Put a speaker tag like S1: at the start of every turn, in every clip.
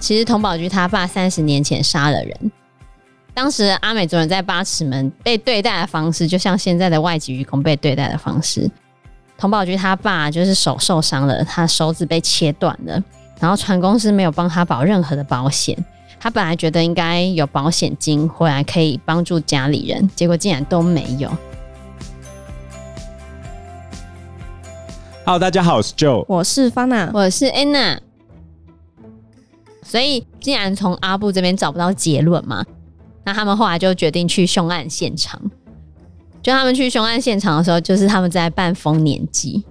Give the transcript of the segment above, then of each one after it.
S1: 其实童宝駒他爸三十年前杀了人，当时阿美族人在八尺门被对待的方式，就像现在的外籍渔工被对待的方式。童宝駒他爸就是手受伤了，他手指被切断了，然后船公司没有帮他保任何的保险。他本来觉得应该有保险金回来可以帮助家里人，结果竟然都没有。
S2: Hello，大家好，我是 Joe，
S3: 我是 Fana，
S1: 我是 Anna。所以，既然从阿布这边找不到结论嘛，那他们后来就决定去凶案现场。就他们去凶案现场的时候，就是他们在办丰年祭。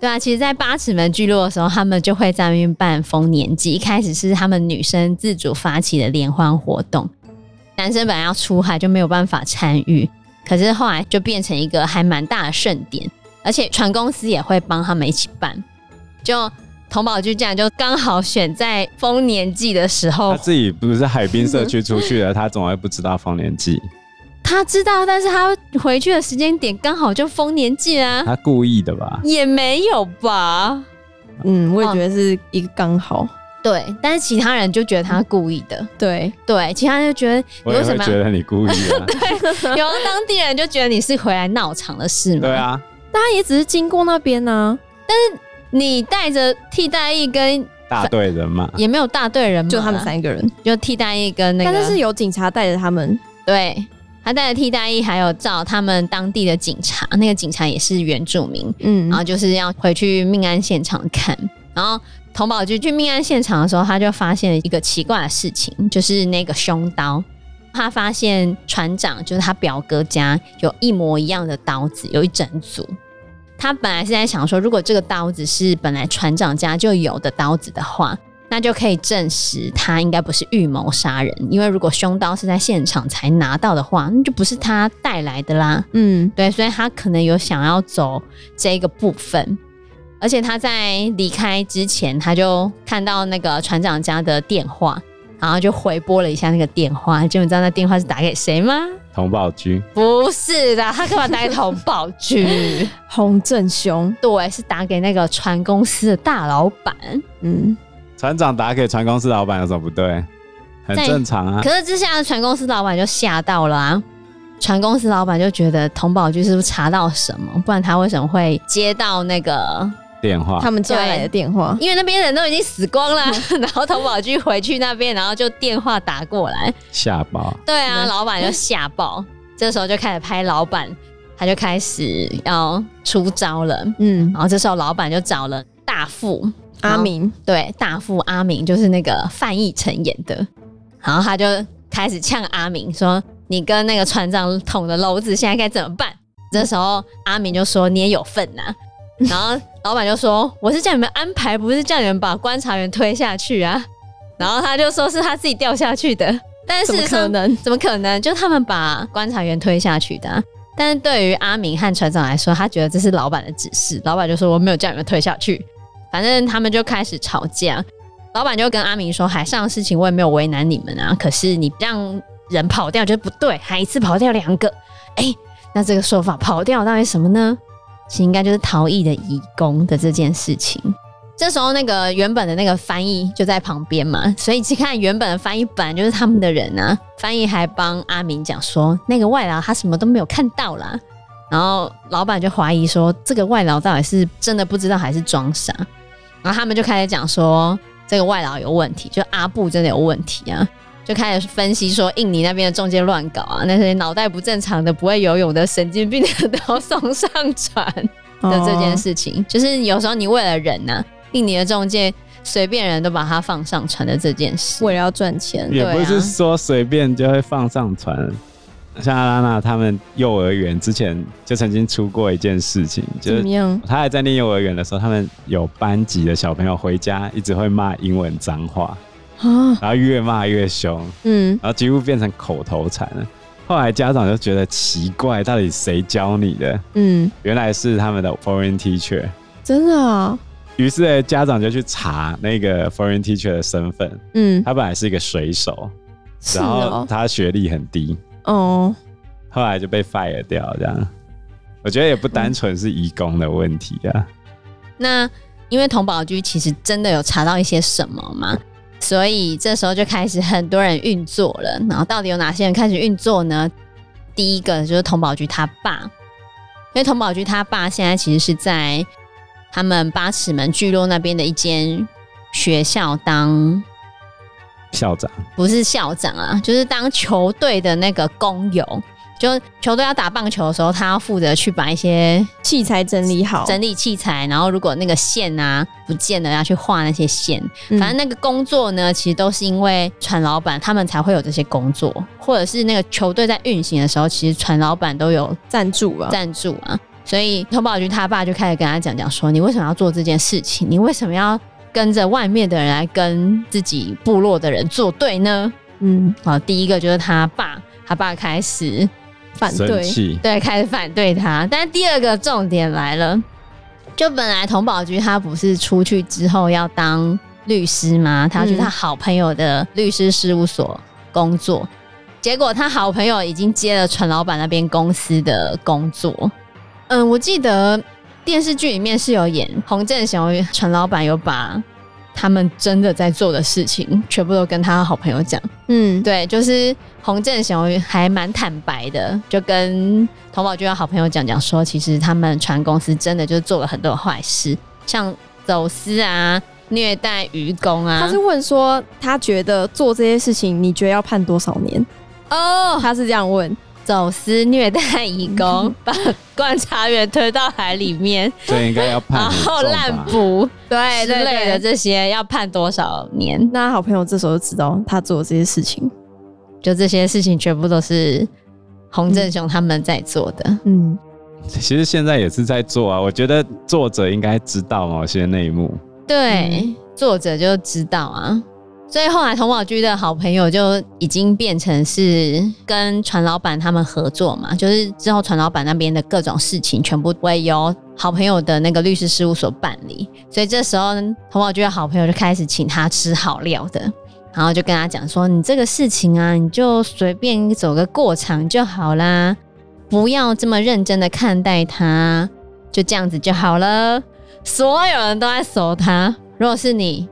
S1: 对啊，其实，在八尺门聚落的时候，他们就会在那边办丰年祭。一开始是他们女生自主发起的联欢活动，男生本来要出海就没有办法参与，可是后来就变成一个还蛮大的盛典，而且船公司也会帮他们一起办。就童宝駒这样就刚好选在丰年祭的时候，
S2: 他自己不是海滨社区出去的，他总会不知道丰年祭。
S1: 他知道，但是他回去的时间点刚好就丰年祭啊。
S2: 他故意的吧？
S1: 也没有吧。
S3: 嗯，我也觉得是一个刚好、哦。
S1: 对，但是其他人就觉得他故意的。
S3: 对
S1: 对，其他人就觉得你为什么
S2: 觉得你故意的？
S1: 对，有当地人就觉得你是回来闹场的事吗？
S2: 对啊，
S3: 大家也只是经过那边呢、啊。
S1: 但是。你带着替代役跟
S2: 大队人嘛，
S1: 也没有大队人，
S3: 就他们三个人，
S1: 就替代役跟那个，
S3: 但是是有警察带着他们，
S1: 对，他带着替代役，还有找他们当地的警察，那个警察也是原住民，嗯，然后就是要回去命案现场看，然后童宝駒去命案现场的时候，他就发现了一个奇怪的事情，就是那个凶刀，他发现船长就是他表哥家有一模一样的刀子，有一整组。他本来是在想说，如果这个刀子是本来船长家就有的刀子的话，那就可以证实他应该不是预谋杀人。因为如果凶刀是在现场才拿到的话，那就不是他带来的啦。嗯，对，所以他可能有想要走这个部分。而且他在离开之前，他就看到那个船长家的电话，然后就回拨了一下那个电话。就你知道那电话是打给谁吗？
S2: 佟宝駒
S1: 不是的，他干嘛打给童宝駒？
S3: 洪正雄
S1: 对，是打给那个船公司的大老板。嗯，
S2: 船长打给船公司老板有什么不对？很正常啊。
S1: 可是之下的船公司老板就吓到了啊！船公司老板就觉得童宝駒是不是查到什么？不然他为什么会接到那个？
S2: 电话，
S3: 他们接来的电话，
S1: 因为那边人都已经死光了，然后童宝駒回去那边，然后就电话打过来，
S2: 吓爆。
S1: 对啊，老板就吓爆，这时候就开始拍老板，他就开始要出招了。嗯，然后这时候老板就找了大副。
S3: 阿明，
S1: 对，大副阿明就是那个范逸臣演的，然后他就开始呛阿明说：“你跟那个船长捅的娄子，现在该怎么办？”这时候阿明就说：“你也有份呐。”然后老板就说：“我是叫你们安排，不是叫你们把观察员推下去啊。”然后他就说是他自己掉下去的，但是怎么可能？怎么可能？就他们把观察员推下去的啊。但是对于阿明和船长来说，他觉得这是老板的指示。老板就说：“我没有叫你们推下去。”反正他们就开始吵架。老板就跟阿明说：“海上的事情我也没有为难你们啊，可是你让人跑掉就不对，还一次跑掉两个。哎，那这个说法跑掉到底什么呢？”其实应该就是逃逸的移工的这件事情。这时候，那个原本的那个翻译就在旁边嘛，所以去看原本的翻译本来就是他们的人啊。翻译还帮阿明讲说，那个外劳他什么都没有看到啦。然后老板就怀疑说，这个外劳到底是真的不知道还是装傻。然后他们就开始讲说，这个外劳有问题，就阿布真的有问题啊。就开始分析说，印尼那边的中介乱搞啊，那些脑袋不正常的、不会游泳的神经病的都要送上船 的这件事情，哦、就是有时候你为了人呐、啊，印尼的中介随便人都把他放上船的这件事，
S3: 为了要赚钱，
S2: 也不是说随便就会放上船。啊、像阿拉娜他们幼儿园之前就曾经出过一件事情，就是他还在念幼儿园的时候，他们有班级的小朋友回家一直会骂英文脏话。然后越骂越凶，嗯，然后几乎变成口头禅了。后来家长就觉得奇怪，到底谁教你的？嗯，原来是他们的 foreign teacher，
S3: 真的啊。
S2: 于是家长就去查那个 foreign teacher 的身份，嗯，他本来是一个水手，然后他学历很低，哦，后来就被 fire 掉，这样。我觉得也不单纯是移工的问题啊。
S1: 那因为童宝居其实真的有查到一些什么嘛，所以这时候就开始很多人运作了。然后到底有哪些人开始运作呢？第一个就是童宝菊他爸，因为童宝菊他爸现在其实是在他们八尺门聚落那边的一间学校当
S2: 校长，
S1: 不是校长啊，就是当球队的那个工友。就球队要打棒球的时候，他要负责去把一些
S3: 器材整理好，
S1: 整理器材。然后如果那个线啊不见了，要去画那些线。反正那个工作呢，其实都是因为船老板他们才会有这些工作，或者是那个球队在运行的时候，其实船老板都有
S3: 赞助啊，
S1: 赞助啊。所以佟宝駒他爸就开始跟他讲讲说：“你为什么要做这件事情？你为什么要跟着外面的人来跟自己部落的人作对呢？”嗯，好，第一个就是他爸，他爸开始。反对，对，开始反对他。但是第二个重点来了，就本来童宝驹他不是出去之后要当律师吗？他要去他好朋友的律师事务所工作，嗯、结果他好朋友已经接了陈老板那边公司的工作。嗯，我记得电视剧里面是有演洪振雄，陈老板有把。他们真的在做的事情，全部都跟他好朋友讲。嗯，对，就是洪振雄还蛮坦白的，就跟童宝娟的好朋友讲讲说，其实他们船公司真的就做了很多坏事，像走私啊、虐待渔工啊。
S3: 他是问说，他觉得做这些事情，你觉得要判多少年？
S1: 哦，
S3: 他是这样问。
S1: 走私虐待移工，把观察员推到海里面，
S2: 这应该要判。然
S1: 后滥捕，对之类的这些要判多少年？
S3: 那好朋友这时候就知道他做的这些事情，
S1: 就这些事情全部都是洪振雄他们在做的。嗯，
S2: 嗯，其实现在也是在做啊。我觉得作者应该知道某些内幕，
S1: 对，嗯、作者就知道啊。所以后来童宝駒的好朋友就已经变成是跟船老板他们合作嘛，就是之后船老板那边的各种事情全部会由好朋友的那个律师事务所办理。所以这时候童宝駒的好朋友就开始请他吃好料的，然后就跟他讲说：“你这个事情啊，你就随便走个过场就好啦，不要这么认真的看待他，就这样子就好了。”所有人都在搜他，如果是你，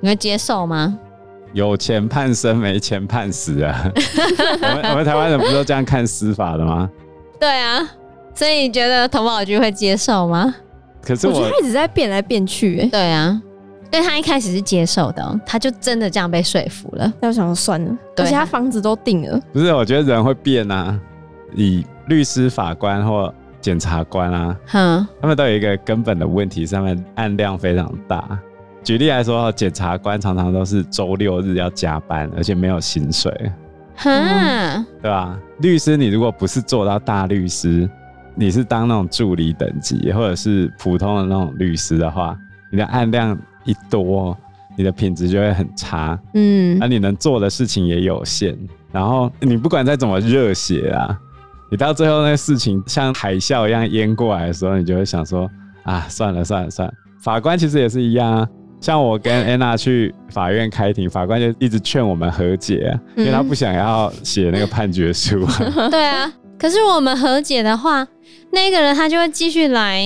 S1: 你会接受吗？
S2: 有钱判生，没钱判死啊！我们我们台湾人不都这样看司法的吗？
S1: 对啊，所以你觉得童宝局会接受吗？
S2: 可是我，
S3: 我觉得他一直在变来变去，
S1: 对啊，对他一开始是接受的，他就真的这样被说服了。
S3: 那我想说算了，而且他房子都定了。
S2: 不是，我觉得人会变啊。以律师、法官或检察官啊，哼，他们都有一个根本的问题，是他们案量非常大。举例来说，检察官常常都是周六日要加班，而且没有薪水，哼、嗯，对吧？律师，你如果不是做到大律师，你是当那种助理等级，或者是普通的那种律师的话，你的案量一多，你的品质就会很差，嗯，那你能做的事情也有限。然后你不管再怎么热血啊，你到最后那个事情像海啸一样淹过来的时候，你就会想说啊，算了算了算了。法官其实也是一样啊。像我跟安娜去法院开庭，法官就一直劝我们和解，因为他不想要写那个判决书。
S1: 嗯。对啊，可是我们和解的话，那个人他就会继续来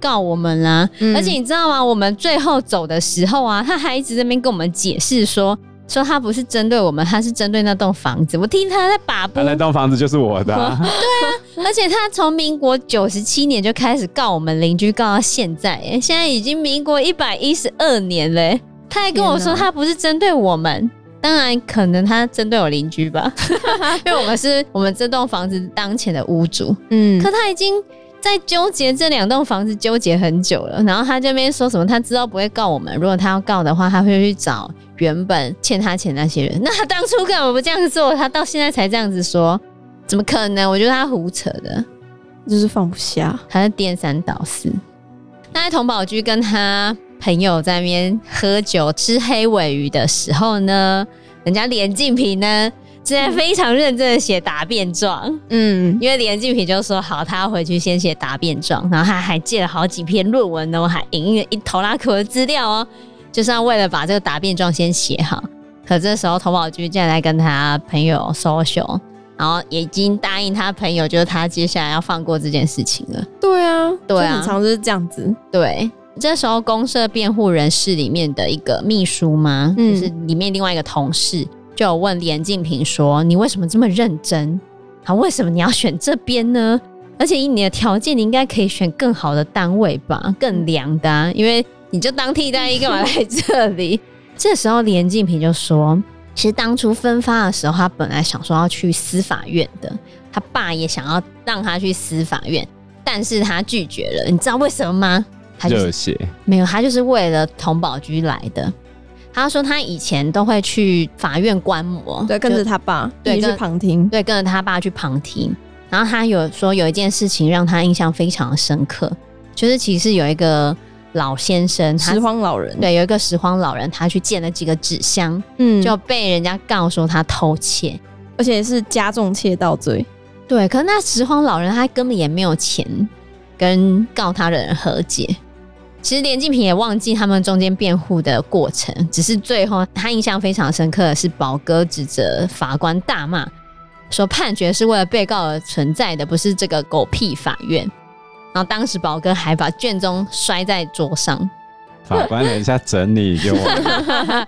S1: 告我们啦。嗯。而且你知道吗？我们最后走的时候啊，他还一直在那边跟我们解释说。说他不是针对我们，他是针对那栋房子。我听他在把不，
S2: 那栋房子就是我的啊。
S1: 对啊，而且他从民国九十七年就开始告我们邻居，告到现在，哎，现在已经民国一百一十二年嘞。他还跟我说他不是针对我们，当然可能他针对我邻居吧，因为我们是我们这栋房子当前的屋主。嗯，可他已经。在纠结这两栋房子纠结很久了，然后他这边说什么？他知道不会告我们，如果他要告的话，他会去找原本欠他钱那些人。那他当初干嘛不这样子做？他到现在才这样子说，怎么可能？我觉得他胡扯的，
S3: 就是放不下，
S1: 他是颠三倒四。那在童宝駒跟他朋友在那边喝酒吃黑尾鱼的时候呢，人家连静平呢？现在非常认真的写答辩状，嗯，因为连晋平就说好，他要回去先写答辩状，然后他还借了好几篇论文呢，我还引用了一头拉壳的资料哦，就是要为了把这个答辩状先写好。可这时候投保局竟然来跟他朋友 social，然后也已经答应他朋友，就是他接下来要放过这件事情了。
S3: 对啊，
S1: 对啊，
S3: 很常就是这样子。
S1: 对，这时候公社辩护人室里面的一个秘书嘛，嗯、就是里面另外一个同事就有问连静平说：“你为什么这么认真？啊，为什么你要选这边呢？而且以你的条件，你应该可以选更好的单位吧，更凉的、啊，因为你就当替代役干嘛来这里？” 这时候连晋平就说：“其实当初分发的时候，他本来想说要去司法院的，他爸也想要让他去司法院，但是他拒绝了。你知道为什么吗？”他就是、
S2: 热血
S1: 没有，他就是为了佟宝駒来的。他说他以前都会去法院观摩，
S3: 对，跟着他爸，
S1: 对，
S3: 去旁听，
S1: 对，跟着他爸去旁听。然后他有说有一件事情让他印象非常的深刻，就是其实有一个老先生，
S3: 拾荒老人，
S1: 对，有一个拾荒老人，他去捡了几个纸箱，嗯，就被人家告说他偷窃，
S3: 而且是加重窃盗罪。
S1: 对，可是那拾荒老人他根本也没有钱跟告他的人和解。其实连晋平也忘记他们中间辩护的过程，只是最后他印象非常深刻的是宝哥指责法官大骂，说判决是为了被告而存在的，不是这个狗屁法院。然后当时宝哥还把卷宗摔在桌上，
S2: 法官等一下整理就完了。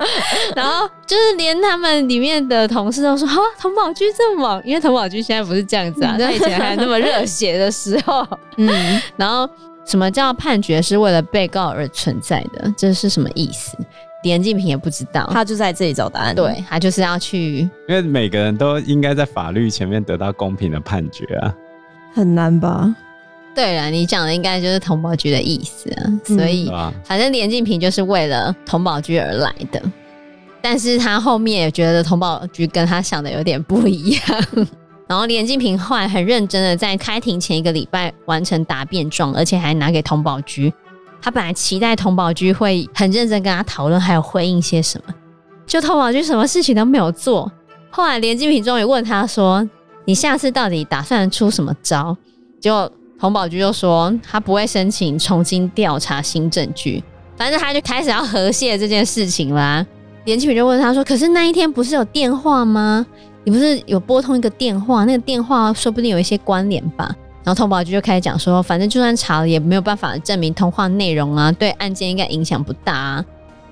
S1: 然后就是连他们里面的同事都说：“啊，童宝驹这么忙，因为童宝驹现在不是这样子啊，他以前还那么热血的时候。”嗯，然后。什么叫判决是为了被告而存在的？这是什么意思？连静平也不知道，
S3: 他就在这里找答案。
S1: 对，他就是要去，
S2: 因为每个人都应该在法律前面得到公平的判决啊，
S3: 很难吧？
S1: 对了，你讲的应该就是同保局的意思啊，所以、嗯、反正连静平就是为了同保局而来的，但是他后面也觉得同保局跟他想的有点不一样。然后连晋平后来很认真的在开庭前一个礼拜完成答辩状，而且还拿给佟宝局。他本来期待佟宝局会很认真跟他讨论，还有回应些什么，就佟宝局什么事情都没有做。后来连晋平终于问他说：“你下次到底打算出什么招？”结果佟宝局就说：“他不会申请重新调查新证据，反正他就开始要和解这件事情啦。”连晋平就问他说：“可是那一天不是有电话吗？”你不是有拨通一个电话，那个电话说不定有一些关联吧？然后通宝駒就开始讲说，反正就算查了也没有办法证明通话内容啊，对案件应该影响不大啊。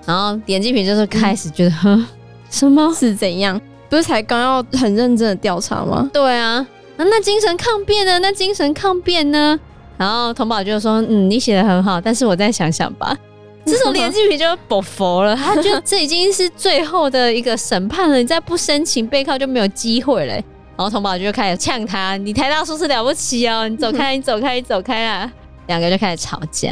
S1: 然后点击平就是开始觉得，哼、嗯，什么
S3: 是怎样？不是才刚要很认真的调查吗？
S1: 对啊，那精神抗辩呢？那精神抗辩呢？然后童宝駒就说，嗯，你写的很好，但是我再想想吧。这时候连晋平就不服了，他觉得这已经是最后的一个审判了，你再不申请背靠就没有机会了。然后童宝駒就开始呛他：“你台大硕士了不起哦，你走开，你走开，你走开啊！”两个就开始吵架。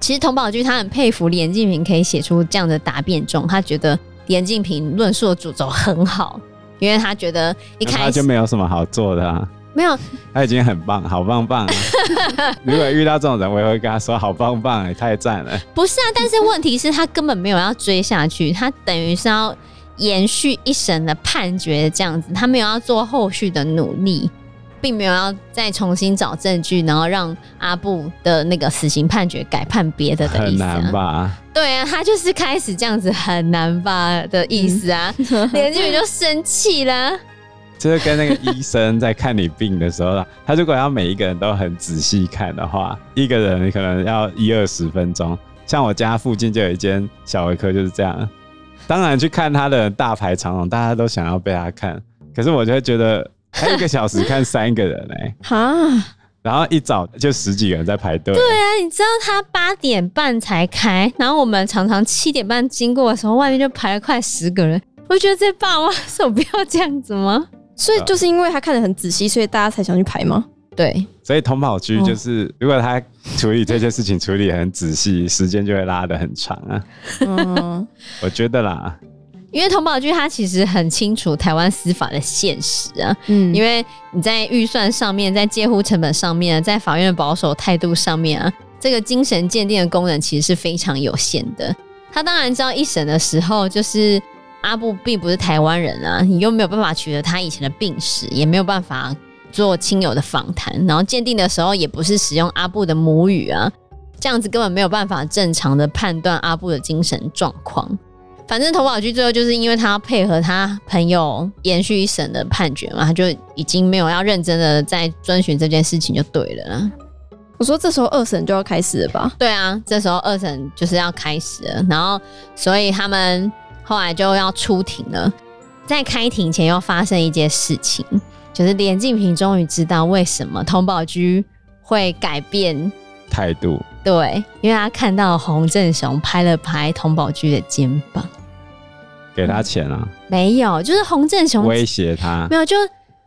S1: 其实童宝駒他很佩服连静平可以写出这样的答辩状，他觉得连静平论述的主轴很好，因为他觉得一开始他
S2: 就没有什么好做的啊。
S1: 没有，
S2: 他已经很棒，好棒棒啊！如果遇到这种人，我也会跟他说好棒棒，哎，太赞了。
S1: 不是啊，但是问题是他根本没有要追下去，他等于是要延续一审的判决这样子，他没有要做后续的努力，并没有要再重新找证据，然后让阿布的那个死刑判决改判别的的意思啊。
S2: 很难吧？
S1: 对啊，他就是开始这样子很难吧的意思啊，连俊宇就生气了。
S2: 就是跟那个医生在看你病的时候，他如果要每一个人都很仔细看的话，一个人可能要一二十分钟。像我家附近就有一间小儿科，就是这样。当然去看他的大排长龙，大家都想要被他看。可是我就会觉得，他一个小时看三个人哎、欸，哈，然后一早就十几个人在排队。
S1: 对啊，你知道他八点半才开，然后我们常常七点半经过的时候，外面就排了快十个人。我觉得这爸妈 手不要这样子吗？
S3: 所以就是因为他看得很仔细，所以大家才想去排吗？
S1: 对，
S2: 所以佟宝駒就是，如果他处理这件事情处理很仔细，时间就会拉得很长啊。嗯，我觉得啦，
S1: 因为佟宝駒他其实很清楚台湾司法的现实啊。嗯，因为你在预算上面，在介乎成本上面，在法院的保守态度上面啊，这个精神鉴定的功能其实是非常有限的。他当然知道一审的时候就是。阿布并不是台湾人啊，你又没有办法取得他以前的病史，也没有办法做亲友的访谈，然后鉴定的时候也不是使用阿布的母语啊，这样子根本没有办法正常的判断阿布的精神状况。反正投保局最后就是因为他要配合他朋友延续一审的判决嘛，他就已经没有要认真的在遵循这件事情就对了。
S3: 我说这时候二审就要开始了吧？
S1: 对啊，这时候二审就是要开始了，然后所以他们后来就要出庭了。在开庭前又发生一件事情，就是连晋平终于知道为什么童宝駒会改变
S2: 态度。
S1: 对，因为他看到洪振雄拍了拍童宝駒的肩膀，
S2: 给他钱啊？
S1: 没有，就是洪振雄
S2: 威胁他，
S1: 没有，就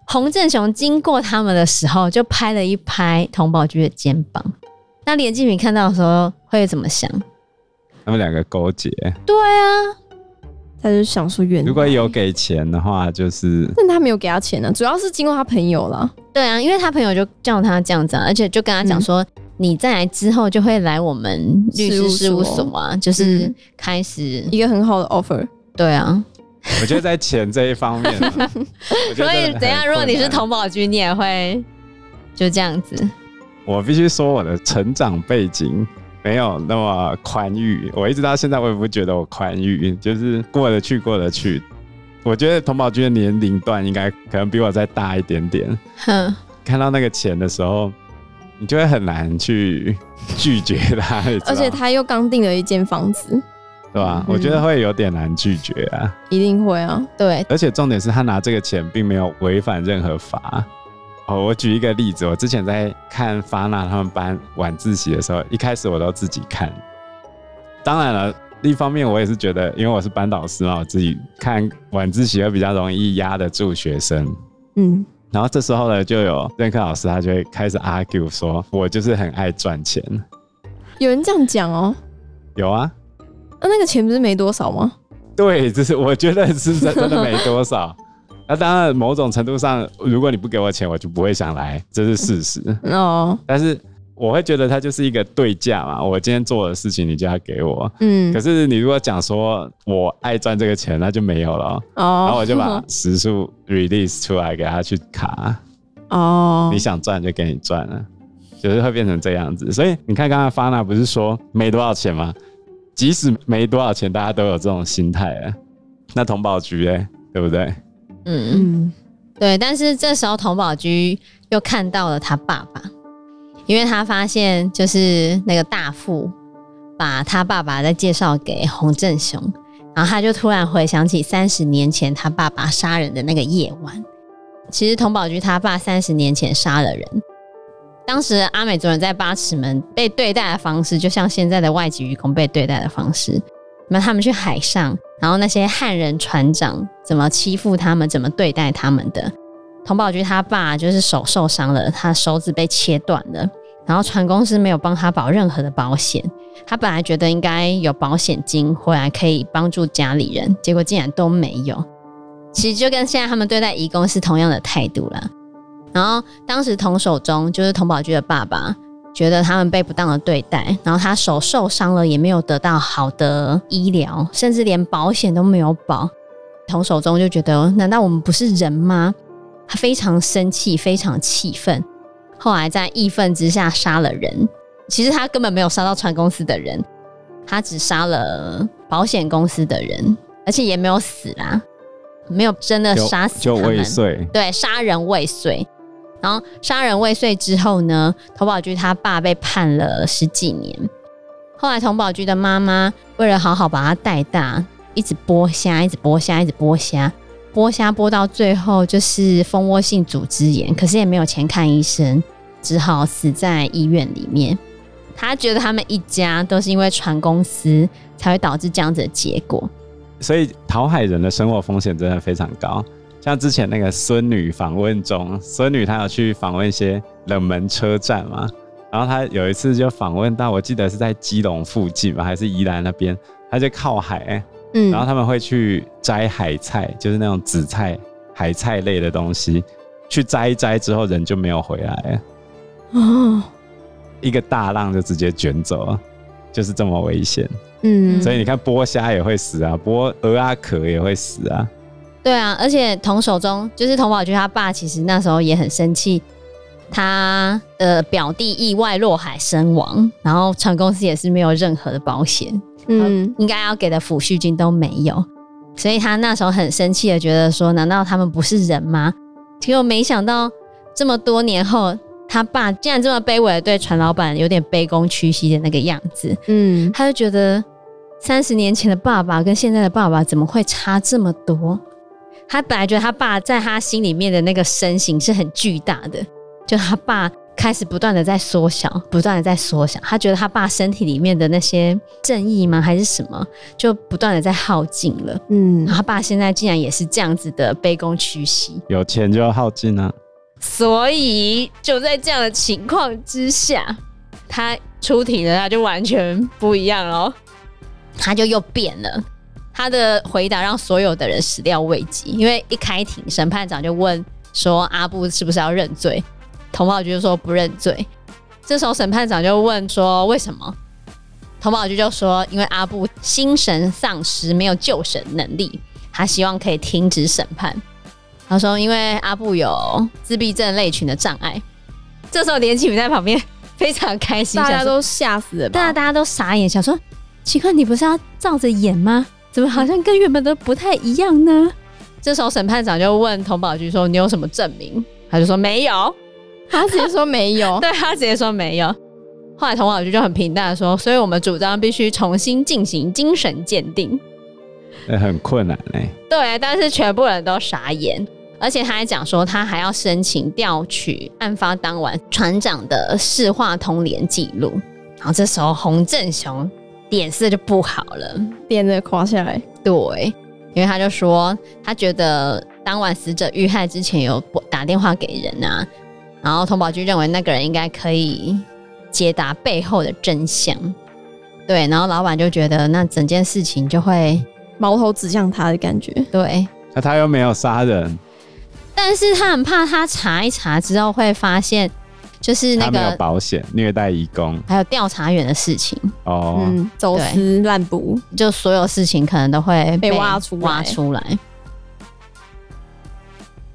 S1: 洪振雄经过他们的时候，就拍了一拍童宝駒的肩膀。那连晋平看到的时候会怎么想？
S2: 他们两个勾结？
S1: 对啊。
S3: 他就想说，
S2: 如果有给钱的话，就是
S3: 但他没有给他钱呢、啊，主要是经过他朋友了。
S1: 对啊，因为他朋友就叫他这样子、啊，而且就跟他讲说，嗯、你再来之后就会来我们律师事务所啊，所就是开始
S3: 一个很好的 offer。
S1: 对啊，
S2: 我觉得在钱这一方面，
S1: 所以等下如果你是童宝駒，你也会就这样子。
S2: 我必须说我的成长背景。没有那么宽裕，我一直到现在我也不觉得我宽裕，就是过得去过得去。我觉得童宝军的年龄段应该可能比我再大一点点。哼，看到那个钱的时候，你就会很难去拒绝他。
S3: 而且他又刚订了一间房子，
S2: 对吧？嗯、我觉得会有点难拒绝啊。
S3: 一定会啊，对。
S2: 而且重点是他拿这个钱并没有违反任何法。哦，我举一个例子，我之前在看发那他们班晚自习的时候，一开始我都自己看。当然了，另一方面我也是觉得，因为我是班导师嘛，我自己看晚自习会比较容易压得住学生。嗯，然后这时候呢，就有任课老师他就会开始 argue 说，我就是很爱赚钱。
S3: 有人这样讲哦？
S2: 有啊。
S3: 那那个钱不是没多少吗？
S2: 对，就是我觉得是真的没多少。那当然，某种程度上，如果你不给我钱，我就不会想来，这是事实。哦。但是我会觉得它就是一个对价嘛，我今天做的事情你就要给我。嗯。可是你如果讲说我爱赚这个钱，那就没有了。哦。然后我就把时数 release 出来给他去卡。哦。你想赚就给你赚了，就是会变成这样子。所以你看刚刚发那不是说没多少钱吗？即使没多少钱，大家都有这种心态啊。那同宝局哎，对不对？
S1: 嗯嗯，对，但是这时候童宝驹又看到了他爸爸，因为他发现就是那个大富把他爸爸再介绍给洪振雄，然后他就突然回想起三十年前他爸爸杀人的那个夜晚。其实童宝驹他爸三十年前杀了人，当时阿美族人在八尺门被对待的方式，就像现在的外籍渔工被对待的方式。那他们去海上，然后那些汉人船长怎么欺负他们，怎么对待他们的？童宝驹他爸就是手受伤了，他手指被切断了，然后船公司没有帮他保任何的保险。他本来觉得应该有保险金回来可以帮助家里人，结果竟然都没有。其实就跟现在他们对待义工是同样的态度啦。然后当时童守中就是童宝驹的爸爸。觉得他们被不当的对待，然后他手受伤了，也没有得到好的医疗，甚至连保险都没有保。从手中就觉得，难道我们不是人吗？他非常生气，非常气愤。后来在义愤之下杀了人。其实他根本没有杀到船公司的人，他只杀了保险公司的人，而且也没有死啦，没有真的杀死。
S2: 就未遂。
S1: 对，杀人未遂。然后杀人未遂之后呢，童宝駒他爸被判了十几年。后来童宝駒的妈妈为了好好把他带大，一直剥虾，一直剥虾，一直剥虾，剥虾剥到最后就是蜂窝性组织炎，可是也没有钱看医生，只好死在医院里面。他觉得他们一家都是因为船公司才会导致这样子的结果。
S2: 所以讨海人的生活风险真的非常高。像之前那个孙女访问中，孙女她有去访问一些冷门车站嘛，然后她有一次就访问到，我记得是在基隆附近吧，还是宜兰那边，她就靠海，嗯，然后他们会去摘海菜，就是那种紫菜、海菜类的东西，去摘一摘之后人就没有回来，哦，一个大浪就直接卷走了，就是这么危险，嗯，所以你看剥虾也会死啊，剥鹅啊壳也会死啊。
S1: 对啊，而且童守中就是童宝驹他爸，其实那时候也很生气，他的表弟意外落海身亡，然后船公司也是没有任何的保险，嗯，应该要给的抚恤金都没有，所以他那时候很生气的觉得说，难道他们不是人吗？结果没想到这么多年后，他爸竟然这么卑微的对船老板有点卑躬屈膝的那个样子，嗯，他就觉得三十年前的爸爸跟现在的爸爸怎么会差这么多？他本来觉得他爸在他心里面的那个身形是很巨大的，就他爸开始不断的在缩小，不断的在缩小。他觉得他爸身体里面的那些正义吗，还是什么，就不断的在耗尽了。嗯，他爸现在竟然也是这样子的卑躬屈膝，
S2: 有钱就要耗尽啊。
S1: 所以就在这样的情况之下，他出庭了，他就完全不一样了，他就又变了。他的回答让所有的人始料未及，因为一开庭，审判长就问说：“阿布是不是要认罪？”童宝駒就说不认罪。这时候审判长就问说：“为什么？”童宝駒就说：“因为阿布心神丧失，没有救神能力，他希望可以停止审判。”他说：“因为阿布有自闭症类群的障碍。”这时候连启明在旁边非常开心，
S3: 大家都吓死了，
S1: 大家大家都傻眼，想说：“奇怪，你不是要照着演吗？”怎么好像跟原本的不太一样呢？这时候审判长就问童宝駒说：“你有什么证明？”他就说：“没有。”
S3: 他直接说没有。
S1: 对，他直接说没有。后来童宝駒就很平淡的说：“所以我们主张必须重新进行精神鉴定。”
S2: 很困难嘞。
S1: 对，但是全部人都傻眼，而且他还讲说他还要申请调取案发当晚船长的市话通联记录。然后这时候洪振雄。脸色就不好了，
S3: 脸的垮下来。
S1: 对，因为他就说，他觉得当晚死者遇害之前有打电话给人啊，然后通宝駒认为那个人应该可以解答背后的真相。对，然后老板就觉得那整件事情就会
S3: 矛头指向他的感觉。
S1: 对，
S2: 那他又没有杀人，
S1: 但是他很怕他查一查之后会发现。就是那个
S2: 保险虐待义工，
S1: 还有调查员的事情
S2: 哦，
S3: 嗯，走私滥捕，
S1: 就所有事情可能都会被挖出挖出来。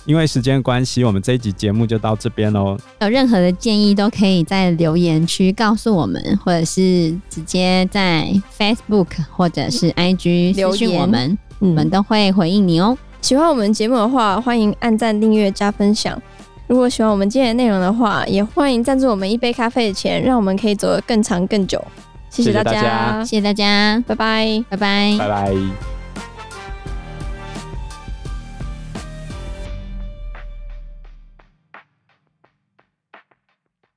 S2: 因为时间关系，我们这一集节目就到这边喽。
S1: 有任何的建议都可以在留言区告诉我们，或者是直接在 Facebook 或者是 IG 留言我们，我们都会回应你哦。
S3: 喜欢我们节目的话，欢迎按赞、订阅、加分享。如果喜欢我们今天的内容的话，也欢迎赞助我们一杯咖啡的钱，让我们可以走得更长更久。谢谢大家，
S1: 谢谢大家，
S3: 拜拜，
S1: 拜拜，
S2: 拜拜。